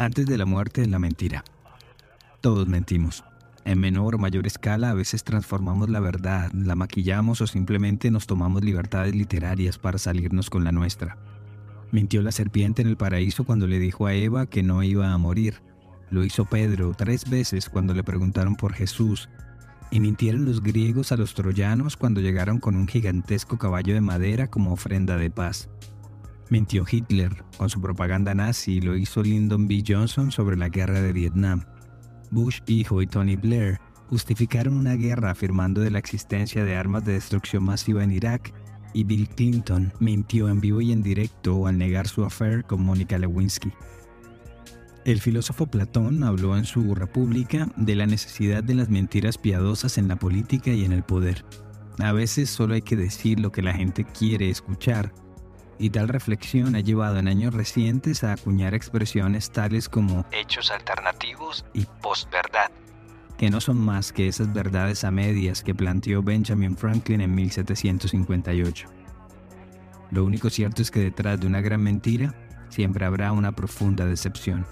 Antes de la muerte, la mentira. Todos mentimos. En menor o mayor escala a veces transformamos la verdad, la maquillamos o simplemente nos tomamos libertades literarias para salirnos con la nuestra. Mintió la serpiente en el paraíso cuando le dijo a Eva que no iba a morir. Lo hizo Pedro tres veces cuando le preguntaron por Jesús. Y mintieron los griegos a los troyanos cuando llegaron con un gigantesco caballo de madera como ofrenda de paz. Mintió Hitler con su propaganda nazi y lo hizo Lyndon B. Johnson sobre la guerra de Vietnam. Bush hijo y Tony Blair justificaron una guerra afirmando de la existencia de armas de destrucción masiva en Irak y Bill Clinton mintió en vivo y en directo al negar su affair con Mónica Lewinsky. El filósofo Platón habló en su República de la necesidad de las mentiras piadosas en la política y en el poder. A veces solo hay que decir lo que la gente quiere escuchar y tal reflexión ha llevado en años recientes a acuñar expresiones tales como hechos alternativos y posverdad, que no son más que esas verdades a medias que planteó Benjamin Franklin en 1758. Lo único cierto es que detrás de una gran mentira siempre habrá una profunda decepción.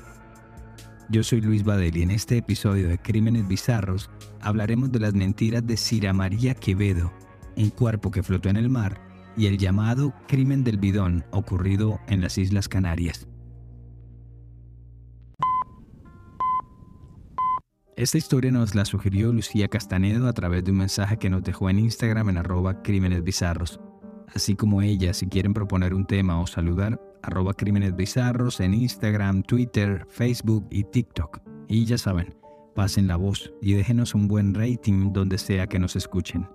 Yo soy Luis Badel y en este episodio de Crímenes Bizarros hablaremos de las mentiras de Cira María Quevedo, un cuerpo que flotó en el mar y el llamado crimen del bidón ocurrido en las Islas Canarias. Esta historia nos la sugirió Lucía Castanedo a través de un mensaje que nos dejó en Instagram en arroba crímenes bizarros. Así como ella, si quieren proponer un tema o saludar, arroba crímenes bizarros en Instagram, Twitter, Facebook y TikTok. Y ya saben, pasen la voz y déjenos un buen rating donde sea que nos escuchen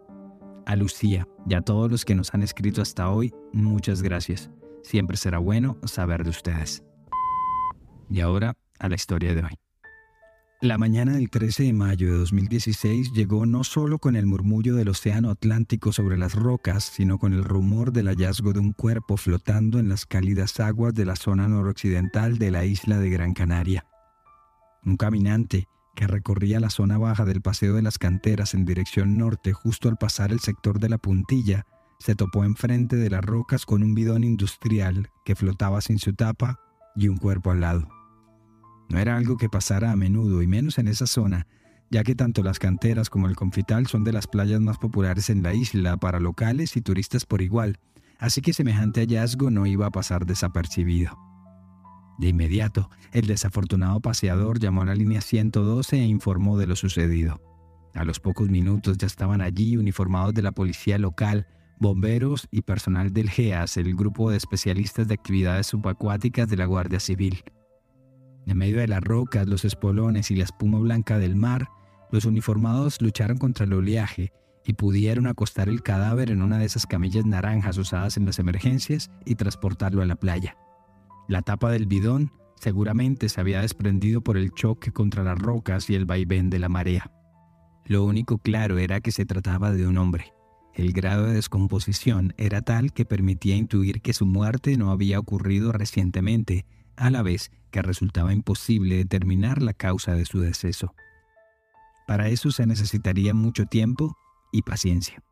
a Lucía y a todos los que nos han escrito hasta hoy, muchas gracias. Siempre será bueno saber de ustedes. Y ahora a la historia de hoy. La mañana del 13 de mayo de 2016 llegó no solo con el murmullo del Océano Atlántico sobre las rocas, sino con el rumor del hallazgo de un cuerpo flotando en las cálidas aguas de la zona noroccidental de la isla de Gran Canaria. Un caminante que recorría la zona baja del Paseo de las Canteras en dirección norte justo al pasar el sector de la puntilla, se topó enfrente de las rocas con un bidón industrial que flotaba sin su tapa y un cuerpo al lado. No era algo que pasara a menudo y menos en esa zona, ya que tanto las canteras como el confital son de las playas más populares en la isla para locales y turistas por igual, así que semejante hallazgo no iba a pasar desapercibido. De inmediato, el desafortunado paseador llamó a la línea 112 e informó de lo sucedido. A los pocos minutos ya estaban allí uniformados de la policía local, bomberos y personal del GEAS, el grupo de especialistas de actividades subacuáticas de la Guardia Civil. En medio de las rocas, los espolones y la espuma blanca del mar, los uniformados lucharon contra el oleaje y pudieron acostar el cadáver en una de esas camillas naranjas usadas en las emergencias y transportarlo a la playa. La tapa del bidón seguramente se había desprendido por el choque contra las rocas y el vaivén de la marea. Lo único claro era que se trataba de un hombre. El grado de descomposición era tal que permitía intuir que su muerte no había ocurrido recientemente, a la vez que resultaba imposible determinar la causa de su deceso. Para eso se necesitaría mucho tiempo y paciencia.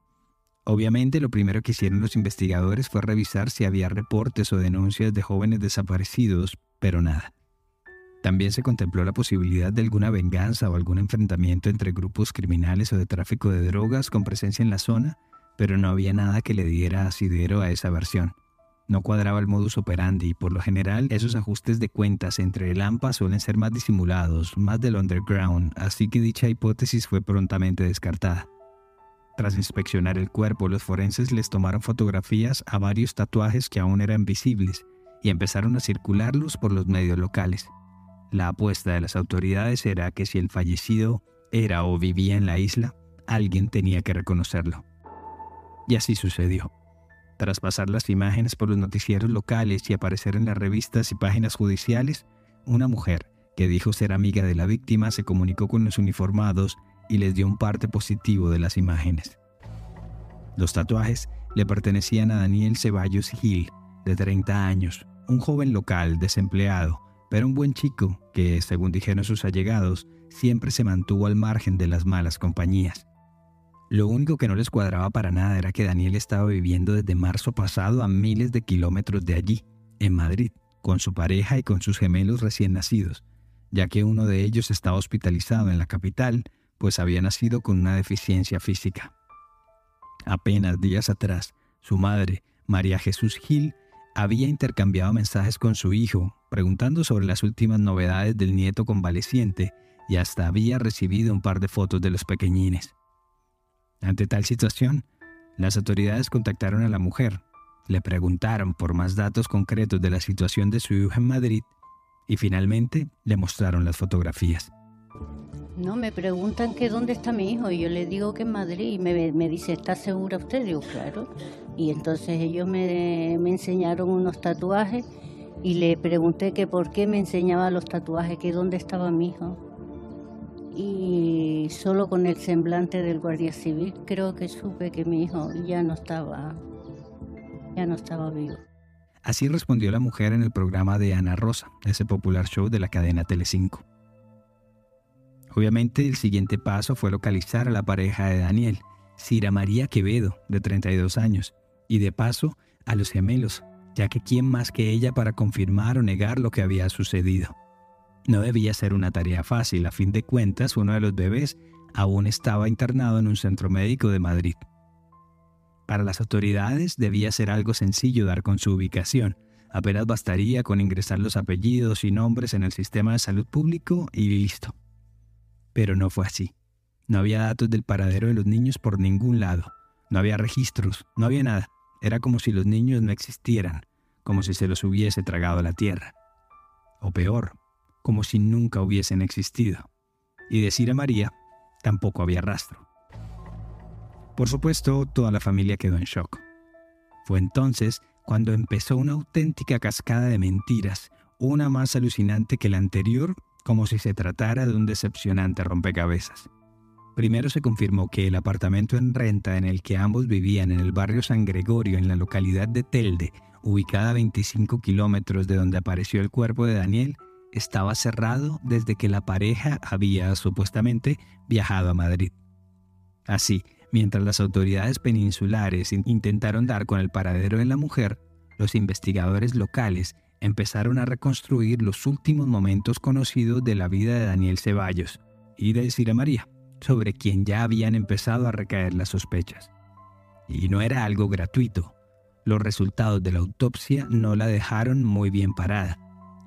Obviamente lo primero que hicieron los investigadores fue revisar si había reportes o denuncias de jóvenes desaparecidos, pero nada. También se contempló la posibilidad de alguna venganza o algún enfrentamiento entre grupos criminales o de tráfico de drogas con presencia en la zona, pero no había nada que le diera asidero a esa versión. No cuadraba el modus operandi y por lo general esos ajustes de cuentas entre el AMPA suelen ser más disimulados, más del underground, así que dicha hipótesis fue prontamente descartada. Tras inspeccionar el cuerpo, los forenses les tomaron fotografías a varios tatuajes que aún eran visibles y empezaron a circularlos por los medios locales. La apuesta de las autoridades era que si el fallecido era o vivía en la isla, alguien tenía que reconocerlo. Y así sucedió. Tras pasar las imágenes por los noticieros locales y aparecer en las revistas y páginas judiciales, una mujer que dijo ser amiga de la víctima se comunicó con los uniformados y les dio un parte positivo de las imágenes. Los tatuajes le pertenecían a Daniel Ceballos Gil, de 30 años, un joven local desempleado, pero un buen chico que, según dijeron sus allegados, siempre se mantuvo al margen de las malas compañías. Lo único que no les cuadraba para nada era que Daniel estaba viviendo desde marzo pasado a miles de kilómetros de allí, en Madrid, con su pareja y con sus gemelos recién nacidos, ya que uno de ellos estaba hospitalizado en la capital, pues había nacido con una deficiencia física. Apenas días atrás, su madre, María Jesús Gil, había intercambiado mensajes con su hijo, preguntando sobre las últimas novedades del nieto convaleciente y hasta había recibido un par de fotos de los pequeñines. Ante tal situación, las autoridades contactaron a la mujer, le preguntaron por más datos concretos de la situación de su hijo en Madrid y finalmente le mostraron las fotografías. No, me preguntan que dónde está mi hijo y yo le digo que en Madrid y me, dice, ¿está segura usted? Digo, claro. Y entonces ellos me, me enseñaron unos tatuajes y le pregunté que por qué me enseñaba los tatuajes, que dónde estaba mi hijo. Y solo con el semblante del guardia civil creo que supe que mi hijo ya no estaba, ya no estaba vivo. Así respondió la mujer en el programa de Ana Rosa, ese popular show de la cadena Telecinco. Obviamente el siguiente paso fue localizar a la pareja de Daniel, Cira María Quevedo, de 32 años, y de paso a los gemelos, ya que quién más que ella para confirmar o negar lo que había sucedido. No debía ser una tarea fácil, a fin de cuentas uno de los bebés aún estaba internado en un centro médico de Madrid. Para las autoridades debía ser algo sencillo dar con su ubicación, apenas bastaría con ingresar los apellidos y nombres en el sistema de salud público y listo. Pero no fue así. No había datos del paradero de los niños por ningún lado, no había registros, no había nada. Era como si los niños no existieran, como si se los hubiese tragado la tierra. O peor, como si nunca hubiesen existido. Y decir a María, tampoco había rastro. Por supuesto, toda la familia quedó en shock. Fue entonces cuando empezó una auténtica cascada de mentiras, una más alucinante que la anterior, como si se tratara de un decepcionante rompecabezas. Primero se confirmó que el apartamento en renta en el que ambos vivían en el barrio San Gregorio, en la localidad de Telde, ubicada a 25 kilómetros de donde apareció el cuerpo de Daniel, estaba cerrado desde que la pareja había supuestamente viajado a Madrid. Así, mientras las autoridades peninsulares intentaron dar con el paradero de la mujer, los investigadores locales empezaron a reconstruir los últimos momentos conocidos de la vida de Daniel Ceballos y de Cira María, sobre quien ya habían empezado a recaer las sospechas. Y no era algo gratuito, los resultados de la autopsia no la dejaron muy bien parada.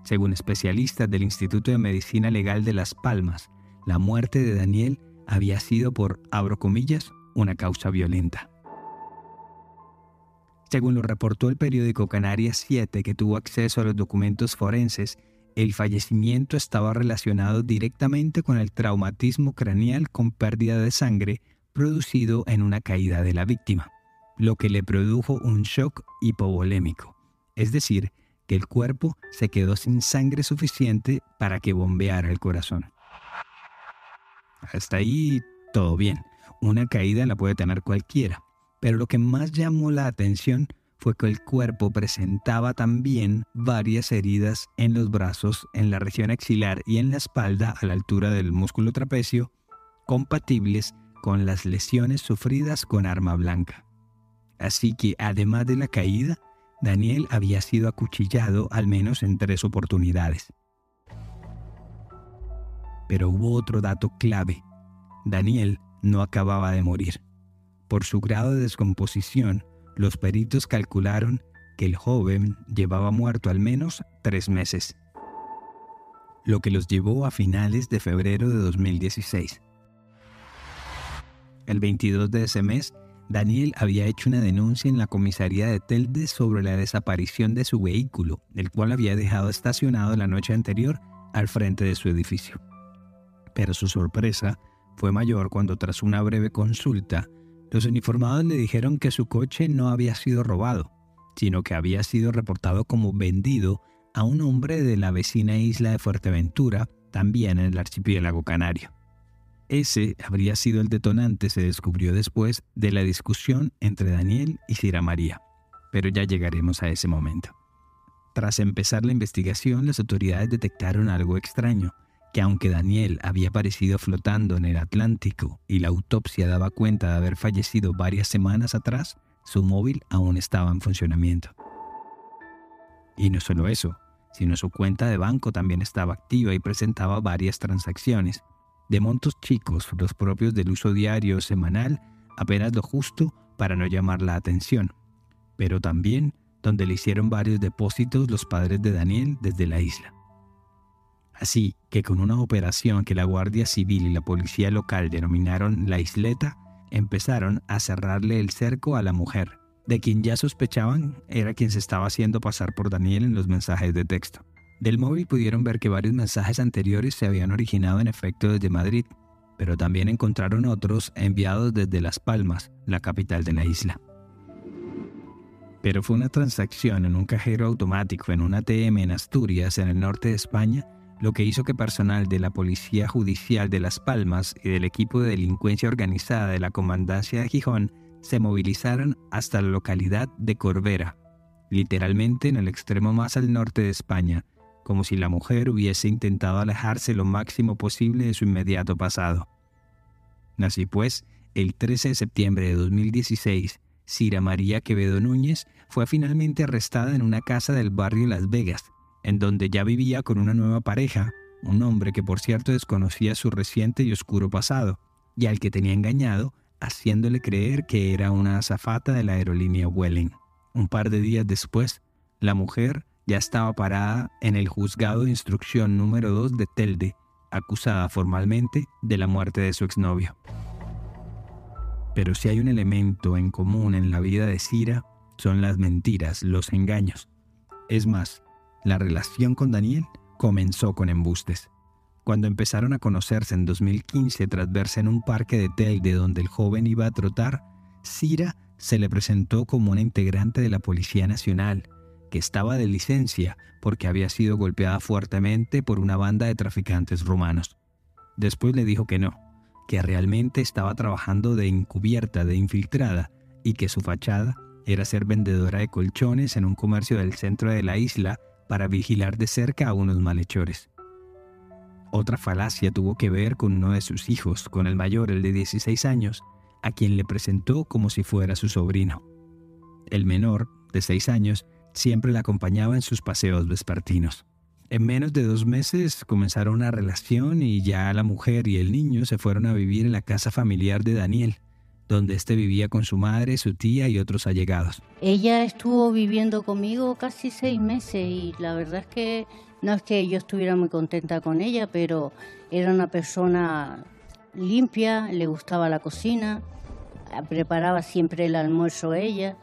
Según especialistas del Instituto de Medicina Legal de Las Palmas, la muerte de Daniel había sido por, abro comillas, una causa violenta. Según lo reportó el periódico Canarias 7, que tuvo acceso a los documentos forenses, el fallecimiento estaba relacionado directamente con el traumatismo craneal con pérdida de sangre producido en una caída de la víctima lo que le produjo un shock hipovolémico, es decir, que el cuerpo se quedó sin sangre suficiente para que bombeara el corazón. Hasta ahí todo bien, una caída la puede tener cualquiera, pero lo que más llamó la atención fue que el cuerpo presentaba también varias heridas en los brazos, en la región axilar y en la espalda a la altura del músculo trapecio, compatibles con las lesiones sufridas con arma blanca. Así que, además de la caída, Daniel había sido acuchillado al menos en tres oportunidades. Pero hubo otro dato clave. Daniel no acababa de morir. Por su grado de descomposición, los peritos calcularon que el joven llevaba muerto al menos tres meses, lo que los llevó a finales de febrero de 2016. El 22 de ese mes, Daniel había hecho una denuncia en la comisaría de Telde sobre la desaparición de su vehículo, el cual había dejado estacionado la noche anterior al frente de su edificio. Pero su sorpresa fue mayor cuando tras una breve consulta, los uniformados le dijeron que su coche no había sido robado, sino que había sido reportado como vendido a un hombre de la vecina isla de Fuerteventura, también en el archipiélago canario. Ese habría sido el detonante, se descubrió después de la discusión entre Daniel y Cira María. Pero ya llegaremos a ese momento. Tras empezar la investigación, las autoridades detectaron algo extraño, que aunque Daniel había aparecido flotando en el Atlántico y la autopsia daba cuenta de haber fallecido varias semanas atrás, su móvil aún estaba en funcionamiento. Y no solo eso, sino su cuenta de banco también estaba activa y presentaba varias transacciones, de montos chicos, los propios del uso diario o semanal, apenas lo justo para no llamar la atención, pero también donde le hicieron varios depósitos los padres de Daniel desde la isla. Así que con una operación que la Guardia Civil y la policía local denominaron la isleta, empezaron a cerrarle el cerco a la mujer, de quien ya sospechaban era quien se estaba haciendo pasar por Daniel en los mensajes de texto. Del móvil pudieron ver que varios mensajes anteriores se habían originado en efecto desde Madrid, pero también encontraron otros enviados desde Las Palmas, la capital de la isla. Pero fue una transacción en un cajero automático en un ATM en Asturias, en el norte de España, lo que hizo que personal de la Policía Judicial de Las Palmas y del equipo de delincuencia organizada de la Comandancia de Gijón se movilizaron hasta la localidad de Corbera, literalmente en el extremo más al norte de España, como si la mujer hubiese intentado alejarse lo máximo posible de su inmediato pasado. Así pues, el 13 de septiembre de 2016, Cira María Quevedo Núñez fue finalmente arrestada en una casa del barrio Las Vegas, en donde ya vivía con una nueva pareja, un hombre que por cierto desconocía su reciente y oscuro pasado, y al que tenía engañado haciéndole creer que era una azafata de la aerolínea Welling. Un par de días después, la mujer ya estaba parada en el juzgado de instrucción número 2 de Telde, acusada formalmente de la muerte de su exnovio. Pero si hay un elemento en común en la vida de Cira, son las mentiras, los engaños. Es más, la relación con Daniel comenzó con embustes. Cuando empezaron a conocerse en 2015 tras verse en un parque de Telde donde el joven iba a trotar, Cira se le presentó como una integrante de la Policía Nacional, que estaba de licencia porque había sido golpeada fuertemente por una banda de traficantes rumanos. Después le dijo que no, que realmente estaba trabajando de encubierta, de infiltrada, y que su fachada era ser vendedora de colchones en un comercio del centro de la isla para vigilar de cerca a unos malhechores. Otra falacia tuvo que ver con uno de sus hijos, con el mayor, el de 16 años, a quien le presentó como si fuera su sobrino. El menor, de 6 años, siempre la acompañaba en sus paseos vespertinos. En menos de dos meses comenzaron una relación y ya la mujer y el niño se fueron a vivir en la casa familiar de Daniel, donde éste vivía con su madre, su tía y otros allegados. Ella estuvo viviendo conmigo casi seis meses y la verdad es que no es que yo estuviera muy contenta con ella, pero era una persona limpia, le gustaba la cocina, preparaba siempre el almuerzo ella.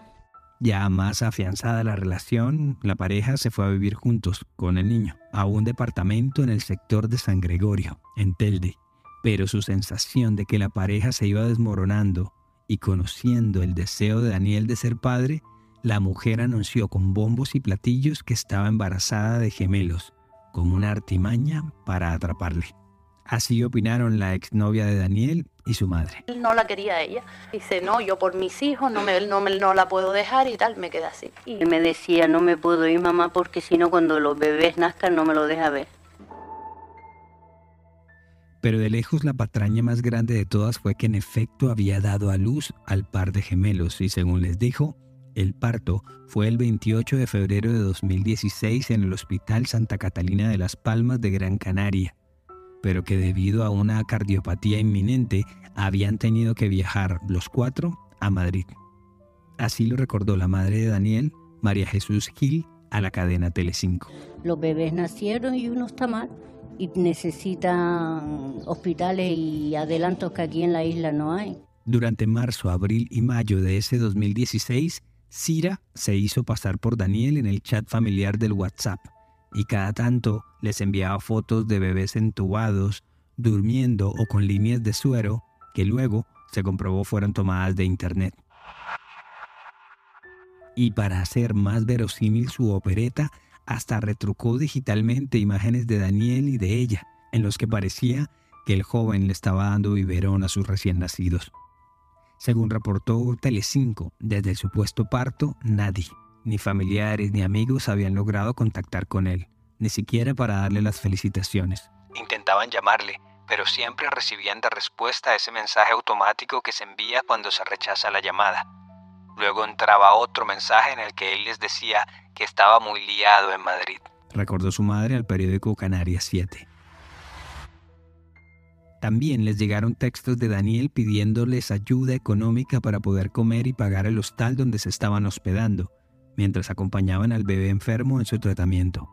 Ya más afianzada la relación, la pareja se fue a vivir juntos con el niño a un departamento en el sector de San Gregorio, en Telde. Pero su sensación de que la pareja se iba desmoronando y conociendo el deseo de Daniel de ser padre, la mujer anunció con bombos y platillos que estaba embarazada de gemelos, con una artimaña para atraparle. Así opinaron la exnovia de Daniel y su madre. Él no la quería ella. Dice, no, yo por mis hijos no, me, no, me, no la puedo dejar y tal, me queda así. Y me decía, no me puedo ir mamá porque si no cuando los bebés nazcan no me lo deja ver. Pero de lejos la patraña más grande de todas fue que en efecto había dado a luz al par de gemelos y según les dijo, el parto fue el 28 de febrero de 2016 en el Hospital Santa Catalina de las Palmas de Gran Canaria, pero que debido a una cardiopatía inminente habían tenido que viajar los cuatro a Madrid. Así lo recordó la madre de Daniel, María Jesús Gil, a la cadena Telecinco. Los bebés nacieron y uno está mal y necesitan hospitales y adelantos que aquí en la isla no hay. Durante marzo, abril y mayo de ese 2016, Cira se hizo pasar por Daniel en el chat familiar del WhatsApp y cada tanto les enviaba fotos de bebés entubados, durmiendo o con líneas de suero que luego se comprobó fueron tomadas de internet. Y para hacer más verosímil su opereta, hasta retrucó digitalmente imágenes de Daniel y de ella, en los que parecía que el joven le estaba dando biberón a sus recién nacidos. Según reportó Telecinco, desde el supuesto parto, nadie, ni familiares ni amigos habían logrado contactar con él, ni siquiera para darle las felicitaciones. Intentaban llamarle, pero siempre recibían de respuesta ese mensaje automático que se envía cuando se rechaza la llamada. Luego entraba otro mensaje en el que él les decía que estaba muy liado en Madrid. recordó su madre al periódico Canarias 7. También les llegaron textos de Daniel pidiéndoles ayuda económica para poder comer y pagar el hostal donde se estaban hospedando, mientras acompañaban al bebé enfermo en su tratamiento.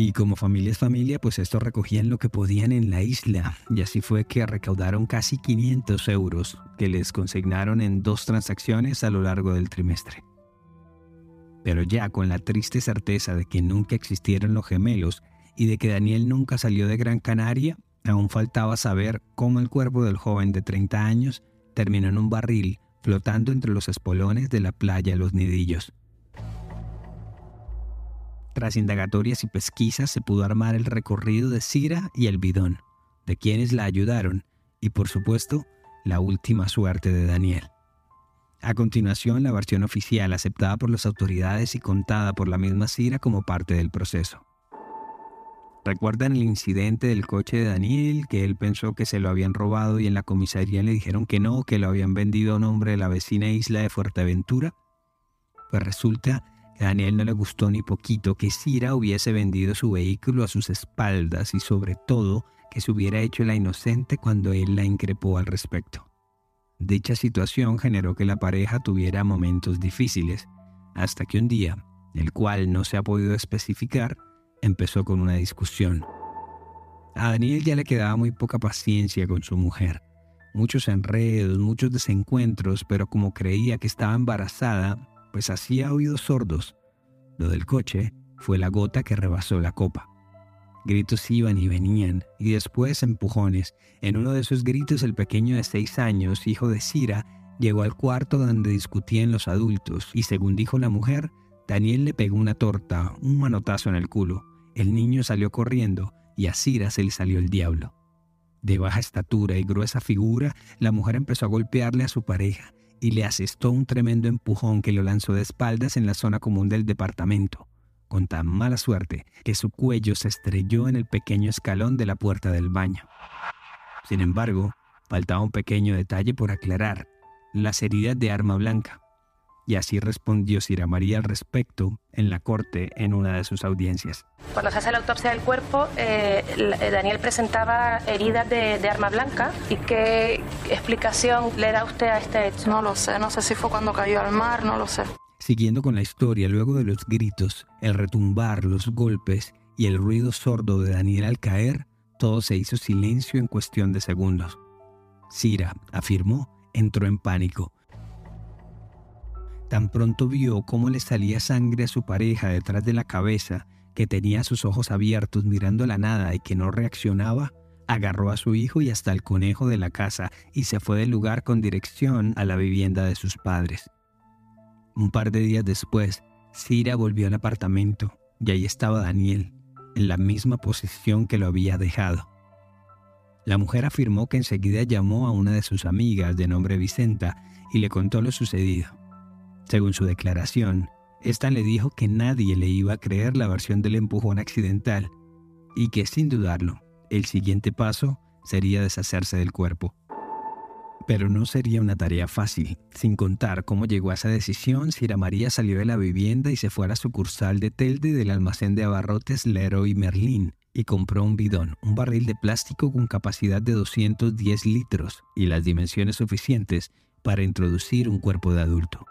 Y como familia es familia, pues estos recogían lo que podían en la isla, y así fue que recaudaron casi 500 euros que les consignaron en dos transacciones a lo largo del trimestre. Pero ya con la triste certeza de que nunca existieron los gemelos y de que Daniel nunca salió de Gran Canaria, aún faltaba saber cómo el cuerpo del joven de 30 años terminó en un barril flotando entre los espolones de la playa Los Nidillos. Tras indagatorias y pesquisas se pudo armar el recorrido de Cira y el bidón, de quienes la ayudaron, y por supuesto, la última suerte de Daniel. A continuación, la versión oficial aceptada por las autoridades y contada por la misma Cira como parte del proceso. ¿Recuerdan el incidente del coche de Daniel, que él pensó que se lo habían robado y en la comisaría le dijeron que no, que lo habían vendido a nombre de la vecina isla de Fuerteventura? Pues resulta Daniel no le gustó ni poquito que Cira hubiese vendido su vehículo a sus espaldas y sobre todo que se hubiera hecho la inocente cuando él la increpó al respecto. Dicha situación generó que la pareja tuviera momentos difíciles, hasta que un día, el cual no se ha podido especificar, empezó con una discusión. A Daniel ya le quedaba muy poca paciencia con su mujer. Muchos enredos, muchos desencuentros, pero como creía que estaba embarazada, pues hacía oídos sordos. Lo del coche fue la gota que rebasó la copa. Gritos iban y venían, y después empujones. En uno de esos gritos el pequeño de seis años, hijo de Cira, llegó al cuarto donde discutían los adultos, y según dijo la mujer, Daniel le pegó una torta, un manotazo en el culo. El niño salió corriendo, y a Cira se le salió el diablo. De baja estatura y gruesa figura, la mujer empezó a golpearle a su pareja y le asestó un tremendo empujón que lo lanzó de espaldas en la zona común del departamento con tan mala suerte que su cuello se estrelló en el pequeño escalón de la puerta del baño. Sin embargo, faltaba un pequeño detalle por aclarar, las heridas de arma blanca. Y así respondió Sira María al respecto en la corte en una de sus audiencias. Cuando se hace la autopsia del cuerpo, eh, Daniel presentaba heridas de, de, arma blanca. ¿Y qué explicación le da usted a este hecho? No lo sé, no sé si fue cuando cayó al mar, no lo sé. Siguiendo con la historia, luego de los gritos, el retumbar, los golpes y el ruido sordo de Daniel al caer, todo se hizo silencio en cuestión de segundos. Cira, afirmó, entró en pánico. Tan pronto vio cómo le salía sangre a su pareja detrás de la cabeza, que tenía sus ojos abiertos mirando la nada y que no reaccionaba, agarró a su hijo y hasta el conejo de la casa y se fue del lugar con dirección a la vivienda de sus padres. Un par de días después, Cira volvió al apartamento y ahí estaba Daniel, en la misma posición que lo había dejado. La mujer afirmó que enseguida llamó a una de sus amigas de nombre Vicenta y le contó lo sucedido. Según su declaración, esta le dijo que nadie le iba a creer la versión del empujón accidental y que sin dudarlo, el siguiente paso sería deshacerse del cuerpo. Pero no sería una tarea fácil, sin contar cómo llegó a esa decisión Sira María salió de la vivienda y se fue a la sucursal de Telde del almacén de abarrotes Leroy Merlin y compró un bidón, un barril de plástico con capacidad de 210 litros y las dimensiones suficientes para introducir un cuerpo de adulto.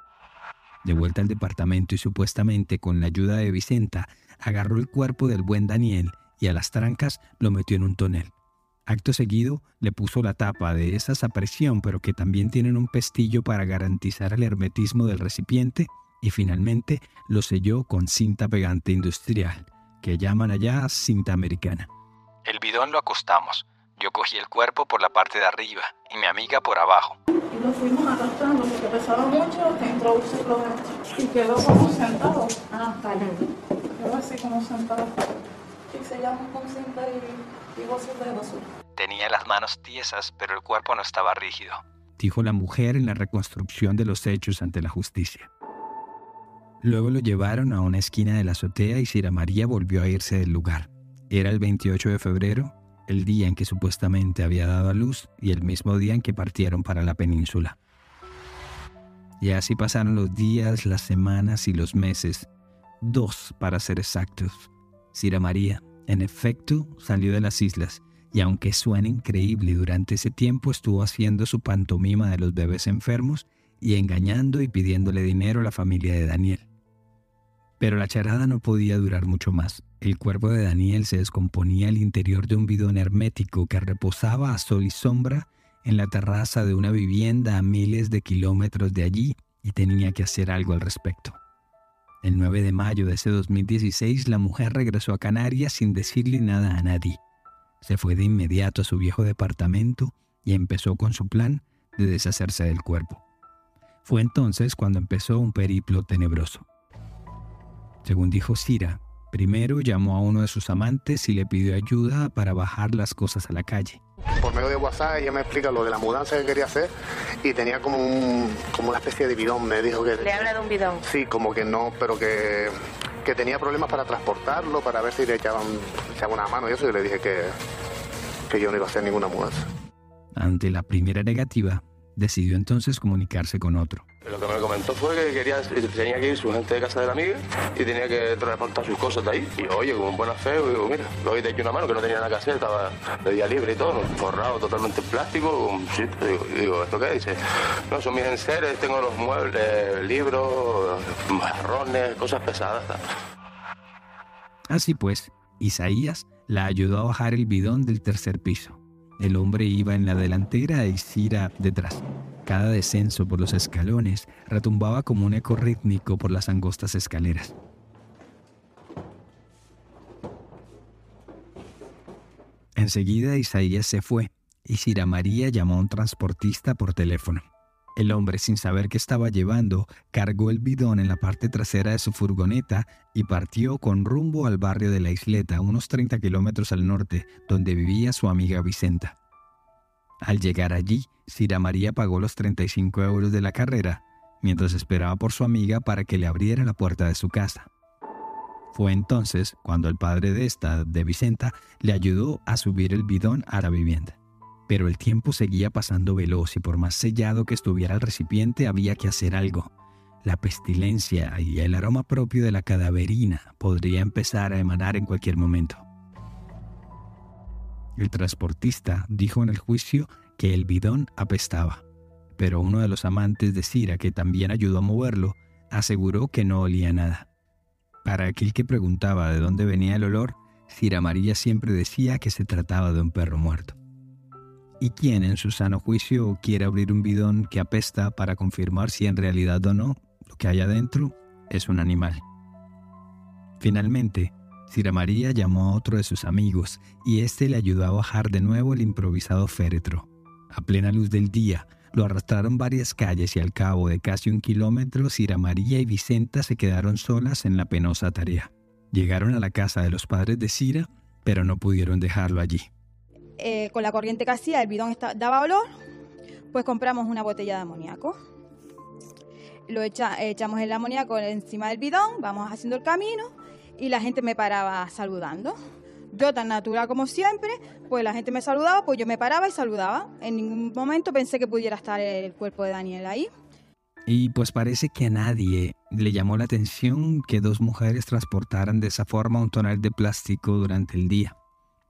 De vuelta al departamento y supuestamente con la ayuda de Vicenta, agarró el cuerpo del buen Daniel y a las trancas lo metió en un tonel. Acto seguido, le puso la tapa de esas a presión, pero que también tienen un pestillo para garantizar el hermetismo del recipiente, y finalmente lo selló con cinta pegante industrial, que llaman allá cinta americana. El bidón lo acostamos. Yo cogí el cuerpo por la parte de arriba y mi amiga por abajo. Y lo fuimos arrastrando porque pesaba mucho, que introducirlo y quedó como sentado. Ah, vale. Quedó así como sentado. Y se llama con cinta y Tenía las manos tiesas, pero el cuerpo no estaba rígido, dijo la mujer en la reconstrucción de los hechos ante la justicia. Luego lo llevaron a una esquina de la azotea y Sira María volvió a irse del lugar. Era el 28 de febrero, el día en que supuestamente había dado a luz y el mismo día en que partieron para la península. Y así pasaron los días, las semanas y los meses, dos para ser exactos, Cira María, en efecto, salió de las islas y aunque suena increíble, durante ese tiempo estuvo haciendo su pantomima de los bebés enfermos y engañando y pidiéndole dinero a la familia de Daniel. Pero la charada no podía durar mucho más. El cuerpo de Daniel se descomponía al interior de un bidón hermético que reposaba a sol y sombra en la terraza de una vivienda a miles de kilómetros de allí y tenía que hacer algo al respecto. El 9 de mayo de ese 2016 la mujer regresó a Canarias sin decirle nada a nadie. Se fue de inmediato a su viejo departamento y empezó con su plan de deshacerse del cuerpo. Fue entonces cuando empezó un periplo tenebroso. Según dijo Cira, primero llamó a uno de sus amantes y le pidió ayuda para bajar las cosas a la calle. Por medio de WhatsApp ella me explica lo de la mudanza que quería hacer y tenía como, un, como una especie de bidón, me dijo que... Le habla de un bidón. Sí, como que no, pero que, que tenía problemas para transportarlo, para ver si le echaban, echaban una mano y eso, y le dije que, que yo no iba a hacer ninguna mudanza. Ante la primera negativa, decidió entonces comunicarse con otro. Lo que me comentó fue que quería, tenía que ir su gente de casa de la amiga y tenía que transportar sus cosas de ahí. Y oye, con buena fe, digo, mira, lo he hecho una mano que no tenía nada que hacer, estaba de día libre y todo, forrado totalmente en plástico. digo, digo, ¿esto qué? Dice, no, son mis enseres, tengo los muebles, libros, marrones, cosas pesadas. Así pues, Isaías la ayudó a bajar el bidón del tercer piso. El hombre iba en la delantera y Cira detrás. Cada descenso por los escalones retumbaba como un eco rítmico por las angostas escaleras. Enseguida Isaías se fue y Cira María llamó a un transportista por teléfono. El hombre, sin saber qué estaba llevando, cargó el bidón en la parte trasera de su furgoneta y partió con rumbo al barrio de la isleta, unos 30 kilómetros al norte, donde vivía su amiga Vicenta. Al llegar allí, Cira María pagó los 35 euros de la carrera, mientras esperaba por su amiga para que le abriera la puerta de su casa. Fue entonces cuando el padre de esta, de Vicenta, le ayudó a subir el bidón a la vivienda. Pero el tiempo seguía pasando veloz y por más sellado que estuviera el recipiente había que hacer algo. La pestilencia y el aroma propio de la cadaverina podría empezar a emanar en cualquier momento. El transportista dijo en el juicio que el bidón apestaba, pero uno de los amantes de Cira, que también ayudó a moverlo, aseguró que no olía nada. Para aquel que preguntaba de dónde venía el olor, Cira María siempre decía que se trataba de un perro muerto. ¿Y quién en su sano juicio quiere abrir un bidón que apesta para confirmar si en realidad o no lo que hay adentro es un animal? Finalmente, Cira María llamó a otro de sus amigos y éste le ayudó a bajar de nuevo el improvisado féretro. A plena luz del día, lo arrastraron varias calles y al cabo de casi un kilómetro, Cira María y Vicenta se quedaron solas en la penosa tarea. Llegaron a la casa de los padres de Cira, pero no pudieron dejarlo allí. Eh, con la corriente que hacía, el bidón daba olor, pues compramos una botella de amoníaco. Lo echamos el amoníaco encima del bidón, vamos haciendo el camino y la gente me paraba saludando. Yo tan natural como siempre, pues la gente me saludaba, pues yo me paraba y saludaba. En ningún momento pensé que pudiera estar el cuerpo de Daniel ahí. Y pues parece que a nadie le llamó la atención que dos mujeres transportaran de esa forma un tonel de plástico durante el día.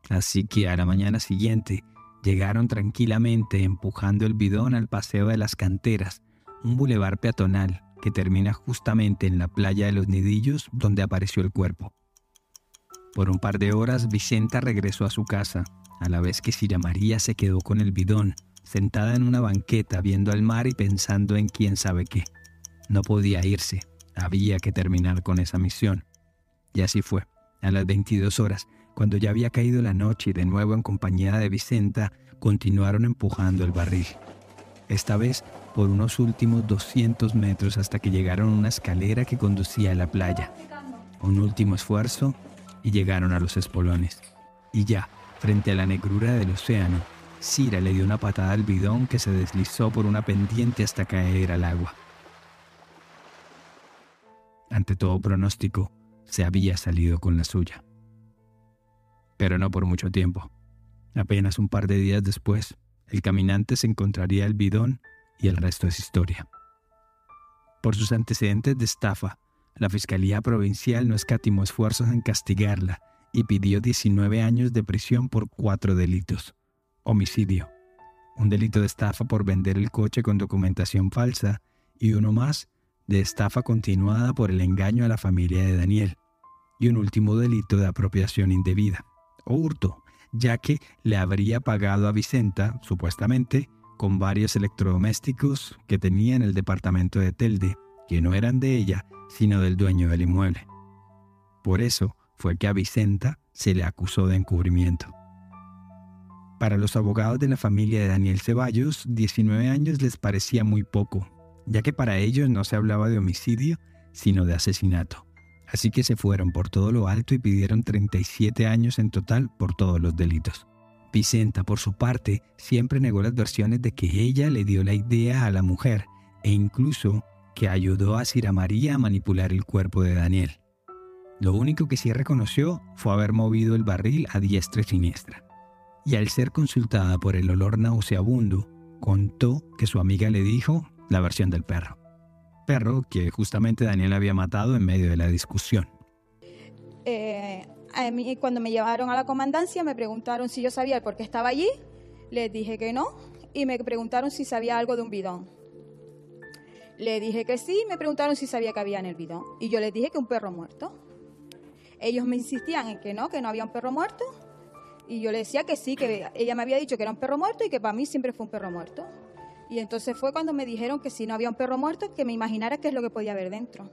Así que a la mañana siguiente llegaron tranquilamente empujando el bidón al paseo de las canteras, un bulevar peatonal que termina justamente en la playa de los Nidillos donde apareció el cuerpo. Por un par de horas Vicenta regresó a su casa, a la vez que Sira María se quedó con el bidón, sentada en una banqueta viendo al mar y pensando en quién sabe qué. No podía irse, había que terminar con esa misión. Y así fue. A las 22 horas, cuando ya había caído la noche y de nuevo en compañía de Vicenta, continuaron empujando el barril. Esta vez por unos últimos 200 metros hasta que llegaron a una escalera que conducía a la playa. Un último esfuerzo y llegaron a los espolones. Y ya, frente a la negrura del océano, Cira le dio una patada al bidón que se deslizó por una pendiente hasta caer al agua. Ante todo pronóstico, se había salido con la suya pero no por mucho tiempo. Apenas un par de días después, el caminante se encontraría el bidón y el resto es historia. Por sus antecedentes de estafa, la Fiscalía Provincial no escatimó esfuerzos en castigarla y pidió 19 años de prisión por cuatro delitos. Homicidio, un delito de estafa por vender el coche con documentación falsa y uno más de estafa continuada por el engaño a la familia de Daniel y un último delito de apropiación indebida o hurto, ya que le habría pagado a Vicenta, supuestamente, con varios electrodomésticos que tenía en el departamento de Telde, que no eran de ella, sino del dueño del inmueble. Por eso fue que a Vicenta se le acusó de encubrimiento. Para los abogados de la familia de Daniel Ceballos, 19 años les parecía muy poco, ya que para ellos no se hablaba de homicidio, sino de asesinato. Así que se fueron por todo lo alto y pidieron 37 años en total por todos los delitos. Vicenta, por su parte, siempre negó las versiones de que ella le dio la idea a la mujer e incluso que ayudó a Cira María a manipular el cuerpo de Daniel. Lo único que sí reconoció fue haber movido el barril a diestra y siniestra. Y al ser consultada por el olor nauseabundo, contó que su amiga le dijo la versión del perro. Perro que justamente Daniel había matado en medio de la discusión. Eh, a mí, cuando me llevaron a la comandancia me preguntaron si yo sabía por qué estaba allí. Les dije que no y me preguntaron si sabía algo de un bidón. Le dije que sí, me preguntaron si sabía que había en el bidón y yo les dije que un perro muerto. Ellos me insistían en que no, que no había un perro muerto y yo le decía que sí, que ella me había dicho que era un perro muerto y que para mí siempre fue un perro muerto. Y entonces fue cuando me dijeron que si no había un perro muerto, que me imaginara qué es lo que podía haber dentro.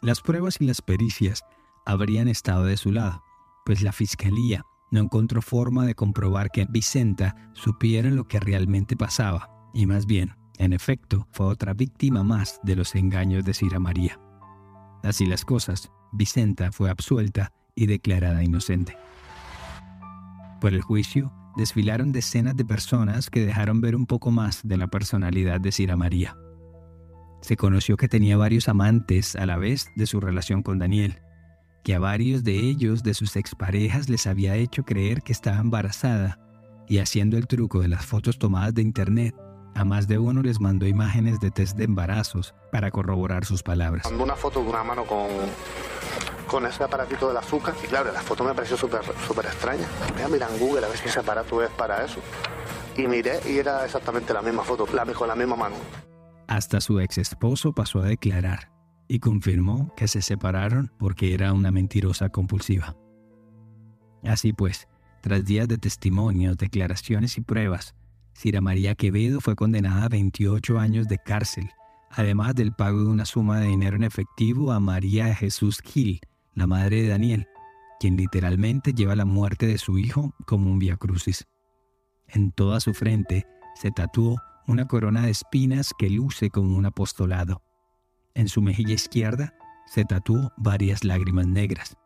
Las pruebas y las pericias habrían estado de su lado, pues la fiscalía no encontró forma de comprobar que Vicenta supiera lo que realmente pasaba, y más bien, en efecto, fue otra víctima más de los engaños de Cira María. Así las cosas, Vicenta fue absuelta y declarada inocente. Por el juicio, desfilaron decenas de personas que dejaron ver un poco más de la personalidad de Cira María. Se conoció que tenía varios amantes a la vez de su relación con Daniel, que a varios de ellos de sus exparejas les había hecho creer que estaba embarazada y haciendo el truco de las fotos tomadas de internet, a más de uno les mandó imágenes de test de embarazos para corroborar sus palabras. Mandó una foto de una mano con, con ese aparatito del azúcar y claro, la foto me pareció súper súper extraña. Voy a en Google a ver si ese aparato es para eso. Y miré y era exactamente la misma foto, la, con la misma mano. Hasta su ex esposo pasó a declarar y confirmó que se separaron porque era una mentirosa compulsiva. Así pues, tras días de testimonios, declaraciones y pruebas, Cira María Quevedo fue condenada a 28 años de cárcel, además del pago de una suma de dinero en efectivo a María Jesús Gil, la madre de Daniel, quien literalmente lleva la muerte de su hijo como un crucis. En toda su frente se tatuó una corona de espinas que luce como un apostolado. En su mejilla izquierda se tatuó varias lágrimas negras,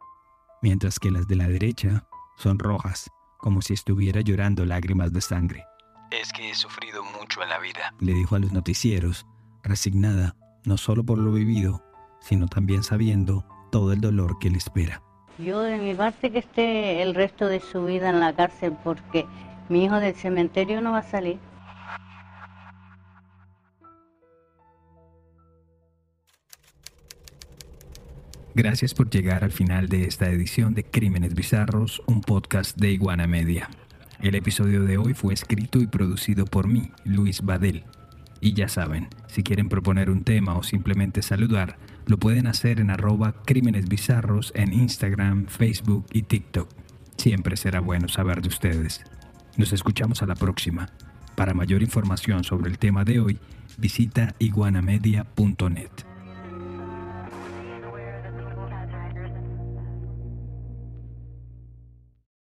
mientras que las de la derecha son rojas, como si estuviera llorando lágrimas de sangre. Es que he sufrido mucho en la vida, le dijo a los noticieros, resignada no solo por lo vivido, sino también sabiendo todo el dolor que le espera. Yo de mi parte que esté el resto de su vida en la cárcel porque mi hijo del cementerio no va a salir. Gracias por llegar al final de esta edición de Crímenes Bizarros, un podcast de Iguana Media. El episodio de hoy fue escrito y producido por mí, Luis Badel. Y ya saben, si quieren proponer un tema o simplemente saludar, lo pueden hacer en arroba crímenes bizarros en Instagram, Facebook y TikTok. Siempre será bueno saber de ustedes. Nos escuchamos a la próxima. Para mayor información sobre el tema de hoy, visita iguanamedia.net.